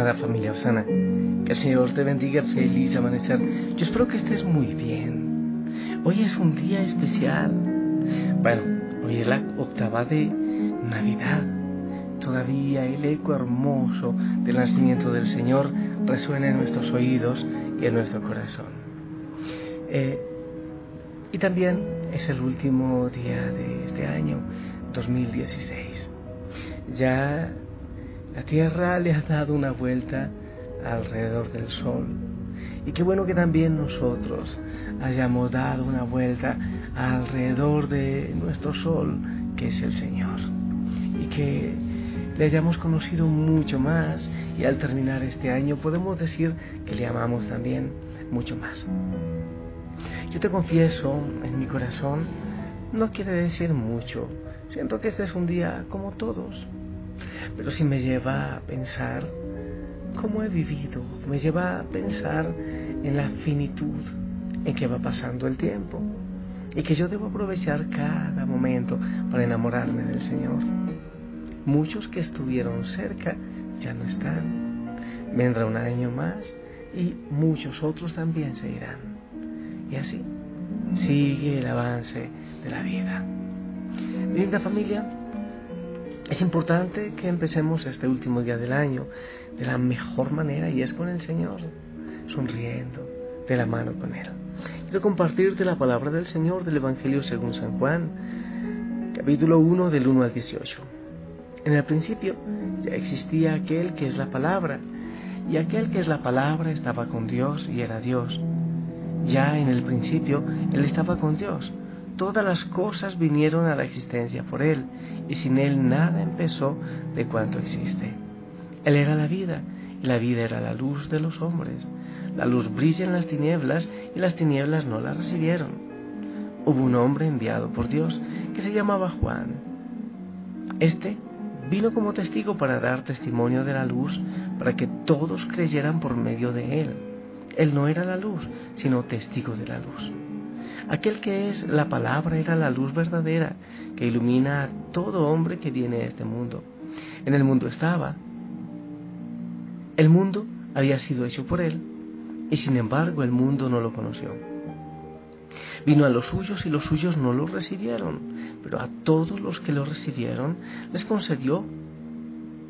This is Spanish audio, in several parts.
Amada familia Osana, que el Señor te bendiga, feliz amanecer. Yo espero que estés muy bien. Hoy es un día especial. Bueno, hoy es la octava de Navidad. Todavía el eco hermoso del nacimiento del Señor resuena en nuestros oídos y en nuestro corazón. Eh, y también es el último día de este año 2016. Ya la Tierra le ha dado una vuelta alrededor del Sol. Y qué bueno que también nosotros hayamos dado una vuelta alrededor de nuestro Sol, que es el Señor. Y que le hayamos conocido mucho más y al terminar este año podemos decir que le amamos también mucho más. Yo te confieso, en mi corazón, no quiere decir mucho. Siento que este es un día como todos pero sí me lleva a pensar cómo he vivido, me lleva a pensar en la finitud en que va pasando el tiempo y que yo debo aprovechar cada momento para enamorarme del Señor. Muchos que estuvieron cerca ya no están. Vendrá un año más y muchos otros también se irán. Y así sigue el avance de la vida. Linda familia, es importante que empecemos este último día del año de la mejor manera y es con el Señor, sonriendo de la mano con Él. Quiero compartirte la palabra del Señor del Evangelio según San Juan, capítulo 1 del 1 al 18. En el principio ya existía aquel que es la palabra, y aquel que es la palabra estaba con Dios y era Dios. Ya en el principio Él estaba con Dios todas las cosas vinieron a la existencia por Él, y sin Él nada empezó de cuanto existe. Él era la vida, y la vida era la luz de los hombres. La luz brilla en las tinieblas, y las tinieblas no la recibieron. Hubo un hombre enviado por Dios que se llamaba Juan. Este vino como testigo para dar testimonio de la luz, para que todos creyeran por medio de él. Él no era la luz, sino testigo de la luz. Aquel que es la palabra era la luz verdadera que ilumina a todo hombre que viene a este mundo. En el mundo estaba. El mundo había sido hecho por él y sin embargo el mundo no lo conoció. Vino a los suyos y los suyos no lo recibieron, pero a todos los que lo recibieron les concedió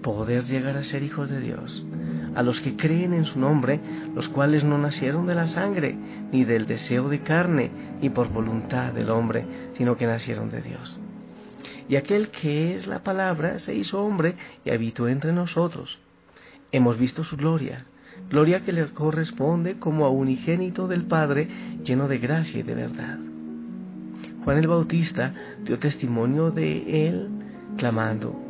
poder llegar a ser hijos de Dios a los que creen en su nombre, los cuales no nacieron de la sangre, ni del deseo de carne, ni por voluntad del hombre, sino que nacieron de Dios. Y aquel que es la palabra se hizo hombre y habitó entre nosotros. Hemos visto su gloria, gloria que le corresponde como a unigénito del Padre, lleno de gracia y de verdad. Juan el Bautista dio testimonio de él, clamando,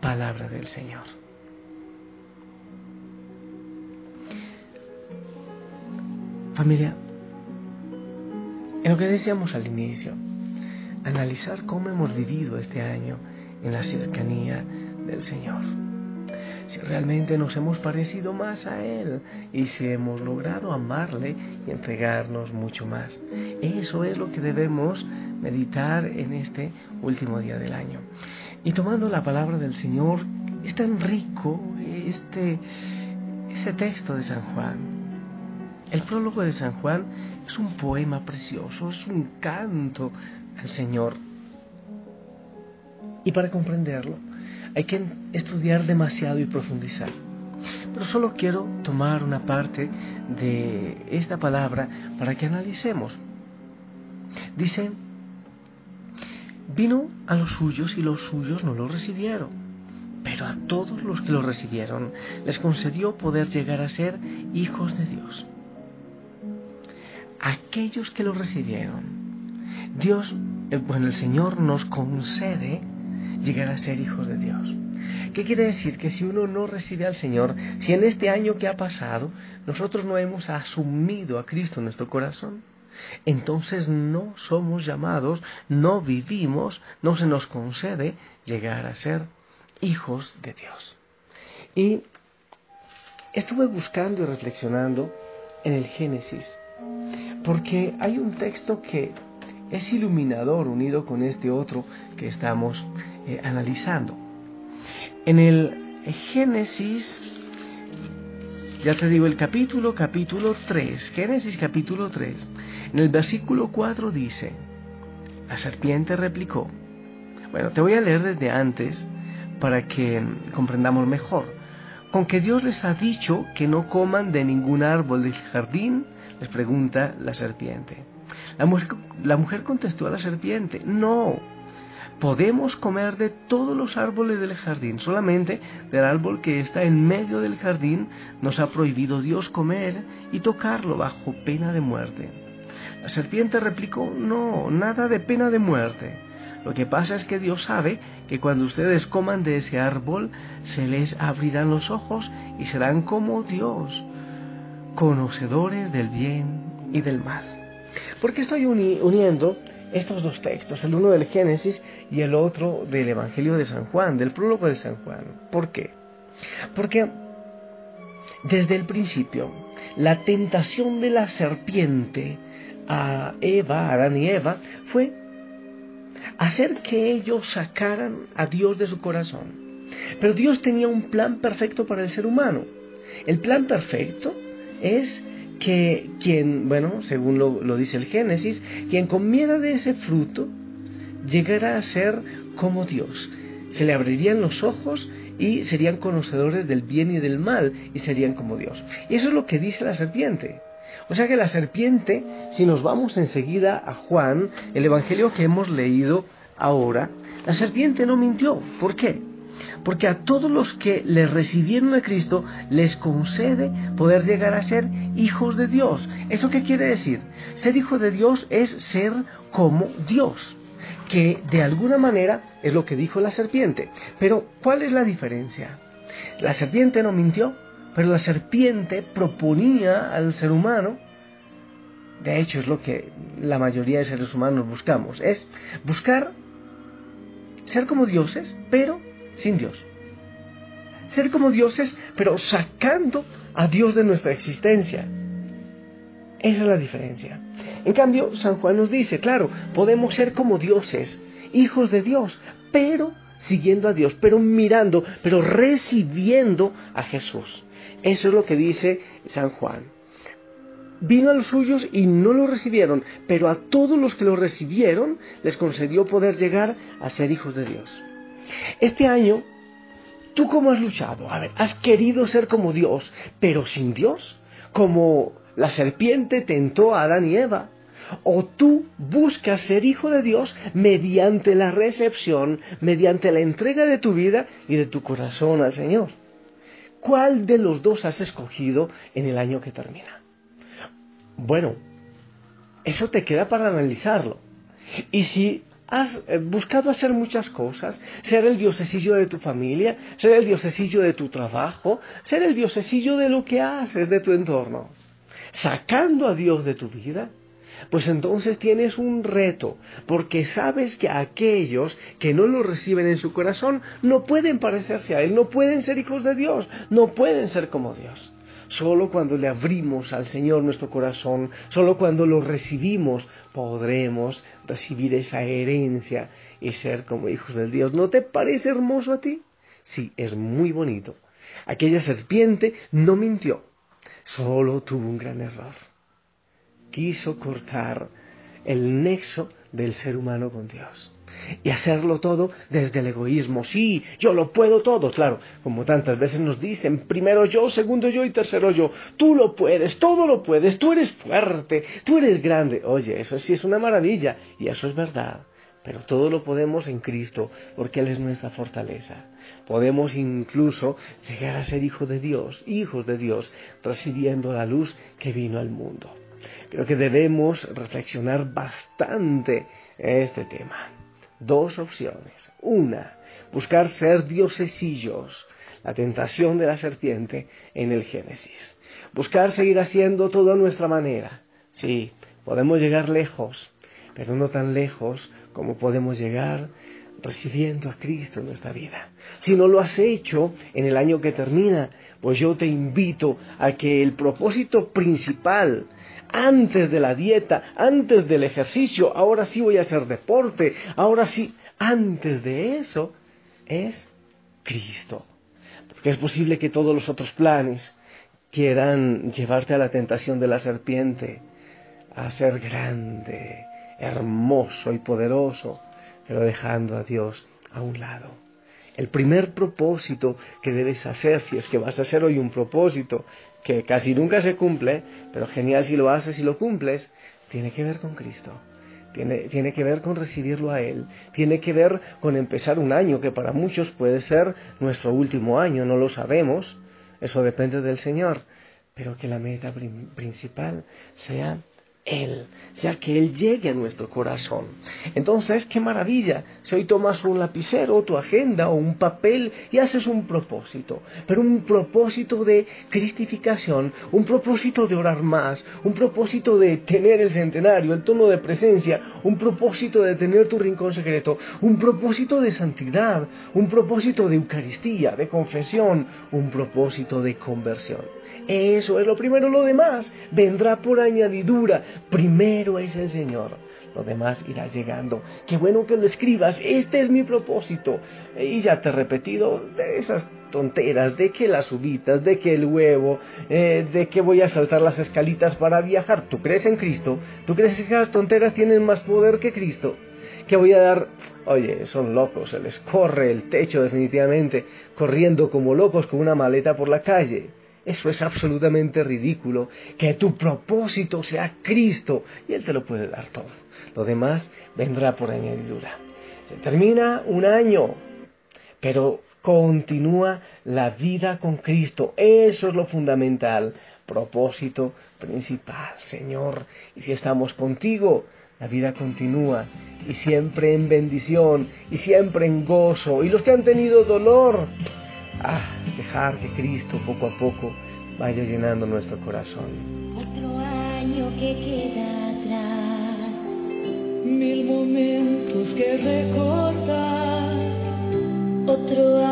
palabra del Señor. Familia, en lo que decíamos al inicio, analizar cómo hemos vivido este año en la cercanía del Señor. Si realmente nos hemos parecido más a Él y si hemos logrado amarle y entregarnos mucho más. Eso es lo que debemos meditar en este último día del año. Y tomando la palabra del Señor, es tan rico este, ese texto de San Juan. El prólogo de San Juan es un poema precioso, es un canto al Señor. Y para comprenderlo hay que estudiar demasiado y profundizar. Pero solo quiero tomar una parte de esta palabra para que analicemos. Dice Vino a los suyos y los suyos no lo recibieron. Pero a todos los que lo recibieron les concedió poder llegar a ser hijos de Dios. Aquellos que lo recibieron, Dios, eh, bueno, el Señor nos concede llegar a ser hijos de Dios. ¿Qué quiere decir? Que si uno no recibe al Señor, si en este año que ha pasado nosotros no hemos asumido a Cristo en nuestro corazón, entonces no somos llamados, no vivimos, no se nos concede llegar a ser hijos de Dios. Y estuve buscando y reflexionando en el Génesis, porque hay un texto que es iluminador unido con este otro que estamos eh, analizando. En el Génesis, ya te digo el capítulo, capítulo 3, Génesis capítulo 3, en el versículo 4 dice, la serpiente replicó, bueno, te voy a leer desde antes para que comprendamos mejor. Con que Dios les ha dicho que no coman de ningún árbol del jardín, les pregunta la serpiente. La mujer, la mujer contestó a la serpiente, no, podemos comer de todos los árboles del jardín, solamente del árbol que está en medio del jardín nos ha prohibido Dios comer y tocarlo bajo pena de muerte. La serpiente replicó, no, nada de pena de muerte. Lo que pasa es que Dios sabe que cuando ustedes coman de ese árbol se les abrirán los ojos y serán como Dios, conocedores del bien y del mal. ¿Por qué estoy uniendo estos dos textos, el uno del Génesis y el otro del Evangelio de San Juan, del prólogo de San Juan? ¿Por qué? Porque desde el principio la tentación de la serpiente a Eva, a Adán y Eva, fue hacer que ellos sacaran a Dios de su corazón. Pero Dios tenía un plan perfecto para el ser humano. El plan perfecto es que quien, bueno, según lo, dice el Génesis, quien comiera de ese fruto llegara a ser como Dios. Se le abrirían los ojos y serían conocedores del bien y del mal y serían como Dios. Y eso es lo que dice la serpiente. O sea que la serpiente, si nos vamos enseguida a Juan, el Evangelio que hemos leído ahora, la serpiente no mintió. ¿Por qué? Porque a todos los que le recibieron a Cristo les concede poder llegar a ser hijos de Dios. ¿Eso qué quiere decir? Ser hijo de Dios es ser como Dios, que de alguna manera es lo que dijo la serpiente. Pero, ¿cuál es la diferencia? La serpiente no mintió, pero la serpiente proponía al ser humano, de hecho es lo que la mayoría de seres humanos buscamos, es buscar ser como dioses, pero sin Dios. Ser como dioses, pero sacando a Dios de nuestra existencia. Esa es la diferencia. En cambio, San Juan nos dice, claro, podemos ser como dioses, hijos de Dios, pero siguiendo a Dios, pero mirando, pero recibiendo a Jesús. Eso es lo que dice San Juan. Vino a los suyos y no lo recibieron, pero a todos los que lo recibieron les concedió poder llegar a ser hijos de Dios. Este año, ¿tú cómo has luchado? A ver, ¿has querido ser como Dios, pero sin Dios? Como la serpiente tentó a Adán y Eva. O tú buscas ser hijo de Dios mediante la recepción, mediante la entrega de tu vida y de tu corazón al Señor. ¿Cuál de los dos has escogido en el año que termina? Bueno, eso te queda para analizarlo. Y si has eh, buscado hacer muchas cosas, ser el diosesillo de tu familia, ser el diosesillo de tu trabajo, ser el diosesillo de lo que haces, de tu entorno, sacando a Dios de tu vida, pues entonces tienes un reto, porque sabes que aquellos que no lo reciben en su corazón no pueden parecerse a Él, no pueden ser hijos de Dios, no pueden ser como Dios. Solo cuando le abrimos al Señor nuestro corazón, solo cuando lo recibimos, podremos recibir esa herencia y ser como hijos de Dios. ¿No te parece hermoso a ti? Sí, es muy bonito. Aquella serpiente no mintió, solo tuvo un gran error quiso cortar el nexo del ser humano con Dios. Y hacerlo todo desde el egoísmo. Sí, yo lo puedo todo, claro, como tantas veces nos dicen, primero yo, segundo yo y tercero yo. Tú lo puedes, todo lo puedes, tú eres fuerte, tú eres grande. Oye, eso sí es una maravilla y eso es verdad. Pero todo lo podemos en Cristo, porque Él es nuestra fortaleza. Podemos incluso llegar a ser hijos de Dios, hijos de Dios, recibiendo la luz que vino al mundo. Creo que debemos reflexionar bastante este tema. Dos opciones. Una, buscar ser diosesillos, la tentación de la serpiente en el Génesis. Buscar seguir haciendo todo a nuestra manera. Sí, podemos llegar lejos, pero no tan lejos como podemos llegar recibiendo a Cristo en nuestra vida. Si no lo has hecho en el año que termina, pues yo te invito a que el propósito principal, antes de la dieta, antes del ejercicio, ahora sí voy a hacer deporte, ahora sí, antes de eso, es Cristo. Porque es posible que todos los otros planes quieran llevarte a la tentación de la serpiente, a ser grande, hermoso y poderoso, pero dejando a Dios a un lado. El primer propósito que debes hacer, si es que vas a hacer hoy un propósito que casi nunca se cumple, pero genial si lo haces y lo cumples, tiene que ver con Cristo. Tiene, tiene, que ver con recibirlo a Él, tiene que ver con empezar un año que para muchos puede ser nuestro último año, no lo sabemos, eso depende del Señor, pero que la meta principal sea él, ya que Él llegue a nuestro corazón. Entonces, qué maravilla. Si hoy tomas un lapicero, tu agenda o un papel y haces un propósito, pero un propósito de cristificación, un propósito de orar más, un propósito de tener el centenario, el tono de presencia, un propósito de tener tu rincón secreto, un propósito de santidad, un propósito de Eucaristía, de confesión, un propósito de conversión. Eso es lo primero, lo demás vendrá por añadidura. Primero es el Señor, lo demás irá llegando. Qué bueno que lo escribas, este es mi propósito. Y ya te he repetido de esas tonteras, de que las uvitas, de que el huevo, eh, de que voy a saltar las escalitas para viajar. ¿Tú crees en Cristo? ¿Tú crees que las tonteras tienen más poder que Cristo? que voy a dar, oye, son locos, se les corre el techo definitivamente, corriendo como locos con una maleta por la calle. Eso es absolutamente ridículo. Que tu propósito sea Cristo y Él te lo puede dar todo. Lo demás vendrá por añadidura. Se termina un año, pero continúa la vida con Cristo. Eso es lo fundamental. Propósito principal, Señor. Y si estamos contigo, la vida continúa y siempre en bendición y siempre en gozo. Y los que han tenido dolor, Ah, dejar que Cristo poco a poco vaya llenando nuestro corazón. Otro año que queda atrás, mil momentos que recordar. Otro año,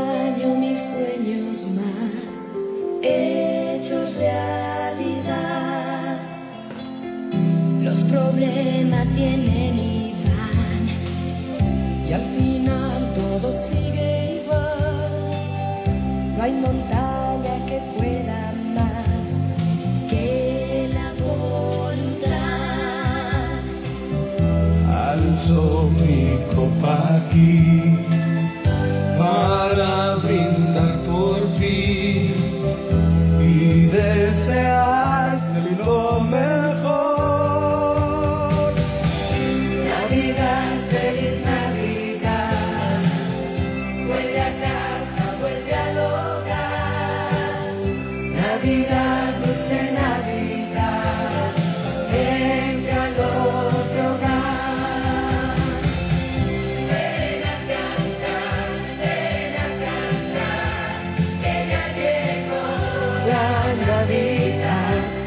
la Navidad.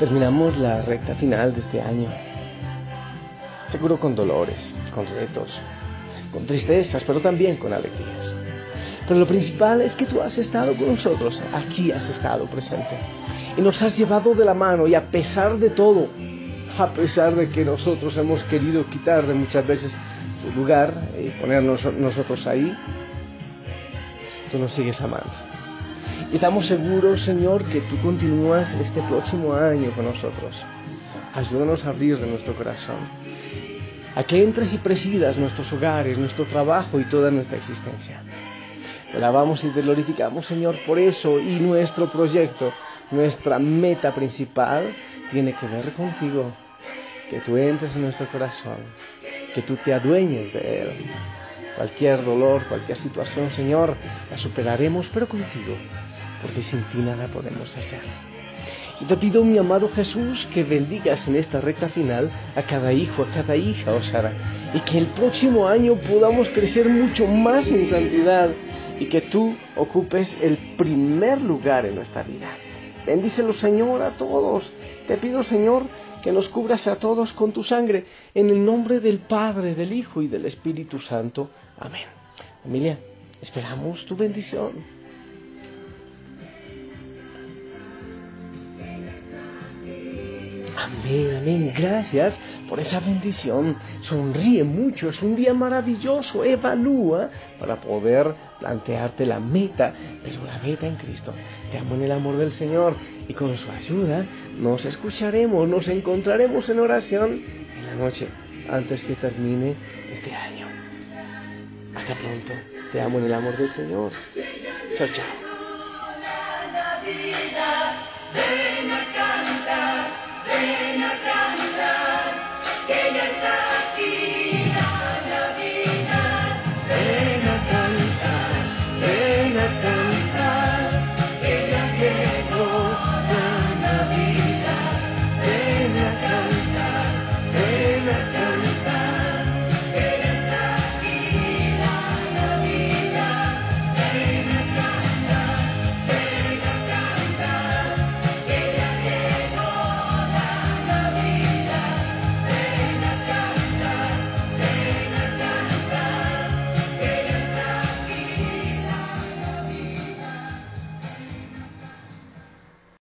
Terminamos la recta final de este año. Seguro con dolores, con retos, con tristezas, pero también con alegrías. Pero lo principal es que tú has estado con nosotros, aquí has estado presente. Y nos has llevado de la mano y a pesar de todo, a pesar de que nosotros hemos querido quitar de muchas veces tu lugar y ponernos nosotros ahí, tú nos sigues amando. Y estamos seguros, Señor, que tú continúas este próximo año con nosotros. Ayúdanos a abrir nuestro corazón, a que entres y presidas nuestros hogares, nuestro trabajo y toda nuestra existencia. Te alabamos y te glorificamos, Señor, por eso y nuestro proyecto, nuestra meta principal tiene que ver contigo. Que tú entres en nuestro corazón, que tú te adueñes de él. Cualquier dolor, cualquier situación, Señor, la superaremos, pero contigo, porque sin ti nada podemos hacer. Y te pido, mi amado Jesús, que bendigas en esta recta final a cada hijo, a cada hija, Osara, y que el próximo año podamos crecer mucho más en santidad y que tú ocupes el primer lugar en nuestra vida. Bendícelo, Señor, a todos. Te pido, Señor, que nos cubras a todos con tu sangre, en el nombre del Padre, del Hijo y del Espíritu Santo. Amén. Familia, esperamos tu bendición. Amén, amén. Gracias por esa bendición. Sonríe mucho. Es un día maravilloso. Evalúa para poder plantearte la meta, pero la meta en Cristo. Te amo en el amor del Señor y con su ayuda nos escucharemos, nos encontraremos en oración en la noche antes que termine este año. Hasta pronto. Te amo en el amor del Señor. Chao, chao. Ven a